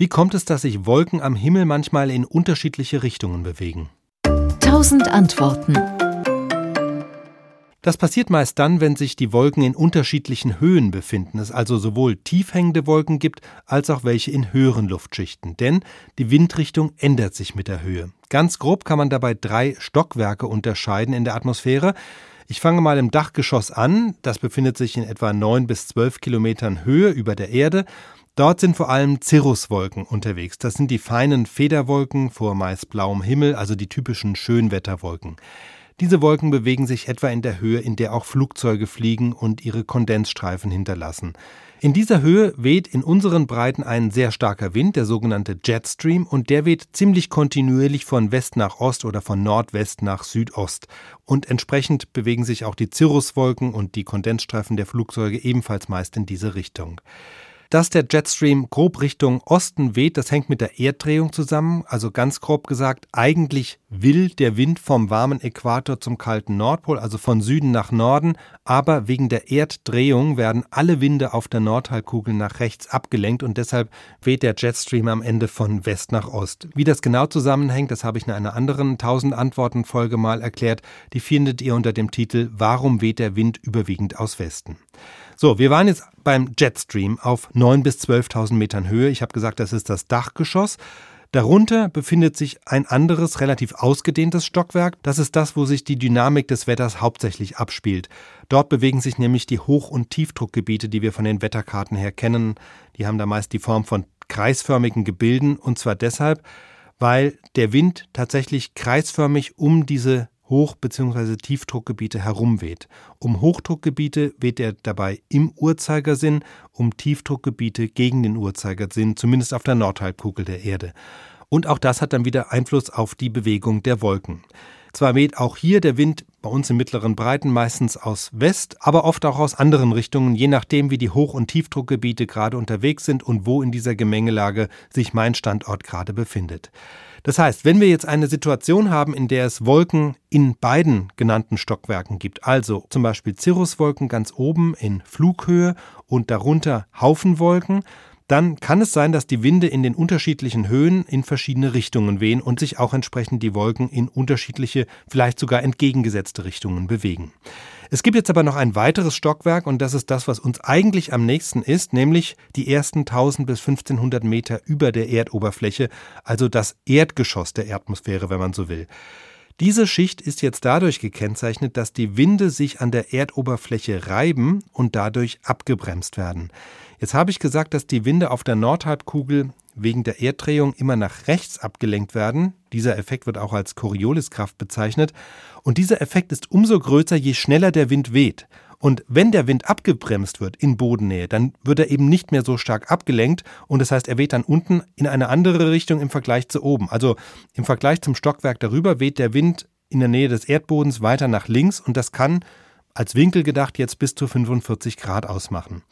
Wie kommt es, dass sich Wolken am Himmel manchmal in unterschiedliche Richtungen bewegen? Tausend Antworten. Das passiert meist dann, wenn sich die Wolken in unterschiedlichen Höhen befinden, es also sowohl tief hängende Wolken gibt, als auch welche in höheren Luftschichten. Denn die Windrichtung ändert sich mit der Höhe. Ganz grob kann man dabei drei Stockwerke unterscheiden in der Atmosphäre. Ich fange mal im Dachgeschoss an. Das befindet sich in etwa neun bis zwölf Kilometern Höhe über der Erde. Dort sind vor allem Cirruswolken unterwegs. Das sind die feinen Federwolken vor meist blauem Himmel, also die typischen Schönwetterwolken. Diese Wolken bewegen sich etwa in der Höhe, in der auch Flugzeuge fliegen und ihre Kondensstreifen hinterlassen. In dieser Höhe weht in unseren Breiten ein sehr starker Wind, der sogenannte Jetstream, und der weht ziemlich kontinuierlich von West nach Ost oder von Nordwest nach Südost. Und entsprechend bewegen sich auch die Cirruswolken und die Kondensstreifen der Flugzeuge ebenfalls meist in diese Richtung. Dass der Jetstream grob Richtung Osten weht, das hängt mit der Erddrehung zusammen. Also ganz grob gesagt, eigentlich will der Wind vom warmen Äquator zum kalten Nordpol, also von Süden nach Norden, aber wegen der Erddrehung werden alle Winde auf der Nordhalbkugel nach rechts abgelenkt und deshalb weht der Jetstream am Ende von West nach Ost. Wie das genau zusammenhängt, das habe ich in einer anderen 1000 Antworten Folge mal erklärt. Die findet ihr unter dem Titel Warum weht der Wind überwiegend aus Westen? So, wir waren jetzt beim Jetstream auf 9.000 bis 12.000 Metern Höhe. Ich habe gesagt, das ist das Dachgeschoss. Darunter befindet sich ein anderes, relativ ausgedehntes Stockwerk. Das ist das, wo sich die Dynamik des Wetters hauptsächlich abspielt. Dort bewegen sich nämlich die Hoch- und Tiefdruckgebiete, die wir von den Wetterkarten her kennen. Die haben da meist die Form von kreisförmigen Gebilden und zwar deshalb, weil der Wind tatsächlich kreisförmig um diese Hoch- bzw. Tiefdruckgebiete herumweht. Um Hochdruckgebiete weht er dabei im Uhrzeigersinn, um Tiefdruckgebiete gegen den Uhrzeigersinn, zumindest auf der Nordhalbkugel der Erde. Und auch das hat dann wieder Einfluss auf die Bewegung der Wolken. Zwar weht auch hier der Wind bei uns in mittleren Breiten meistens aus West, aber oft auch aus anderen Richtungen, je nachdem, wie die Hoch- und Tiefdruckgebiete gerade unterwegs sind und wo in dieser Gemengelage sich mein Standort gerade befindet. Das heißt, wenn wir jetzt eine Situation haben, in der es Wolken in beiden genannten Stockwerken gibt, also zum Beispiel Cirruswolken ganz oben in Flughöhe und darunter Haufenwolken, dann kann es sein, dass die Winde in den unterschiedlichen Höhen in verschiedene Richtungen wehen und sich auch entsprechend die Wolken in unterschiedliche, vielleicht sogar entgegengesetzte Richtungen bewegen. Es gibt jetzt aber noch ein weiteres Stockwerk und das ist das, was uns eigentlich am nächsten ist, nämlich die ersten 1000 bis 1500 Meter über der Erdoberfläche, also das Erdgeschoss der Atmosphäre, wenn man so will. Diese Schicht ist jetzt dadurch gekennzeichnet, dass die Winde sich an der Erdoberfläche reiben und dadurch abgebremst werden. Jetzt habe ich gesagt, dass die Winde auf der Nordhalbkugel wegen der Erddrehung immer nach rechts abgelenkt werden. Dieser Effekt wird auch als Corioliskraft bezeichnet. Und dieser Effekt ist umso größer, je schneller der Wind weht. Und wenn der Wind abgebremst wird in Bodennähe, dann wird er eben nicht mehr so stark abgelenkt und das heißt, er weht dann unten in eine andere Richtung im Vergleich zu oben. Also im Vergleich zum Stockwerk darüber weht der Wind in der Nähe des Erdbodens weiter nach links und das kann als Winkel gedacht jetzt bis zu 45 Grad ausmachen.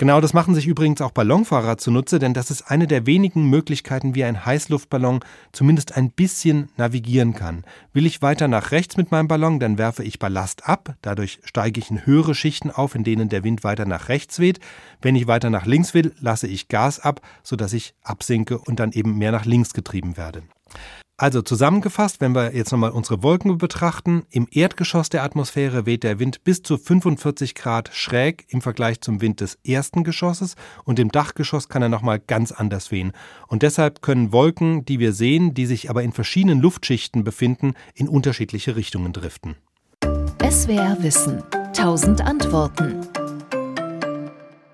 Genau das machen sich übrigens auch Ballonfahrer zunutze, denn das ist eine der wenigen Möglichkeiten, wie ein Heißluftballon zumindest ein bisschen navigieren kann. Will ich weiter nach rechts mit meinem Ballon, dann werfe ich Ballast ab, dadurch steige ich in höhere Schichten auf, in denen der Wind weiter nach rechts weht. Wenn ich weiter nach links will, lasse ich Gas ab, sodass ich absinke und dann eben mehr nach links getrieben werde. Also zusammengefasst, wenn wir jetzt nochmal unsere Wolken betrachten, im Erdgeschoss der Atmosphäre weht der Wind bis zu 45 Grad schräg im Vergleich zum Wind des ersten Geschosses und im Dachgeschoss kann er nochmal ganz anders wehen. Und deshalb können Wolken, die wir sehen, die sich aber in verschiedenen Luftschichten befinden, in unterschiedliche Richtungen driften. SWR Wissen. Tausend Antworten.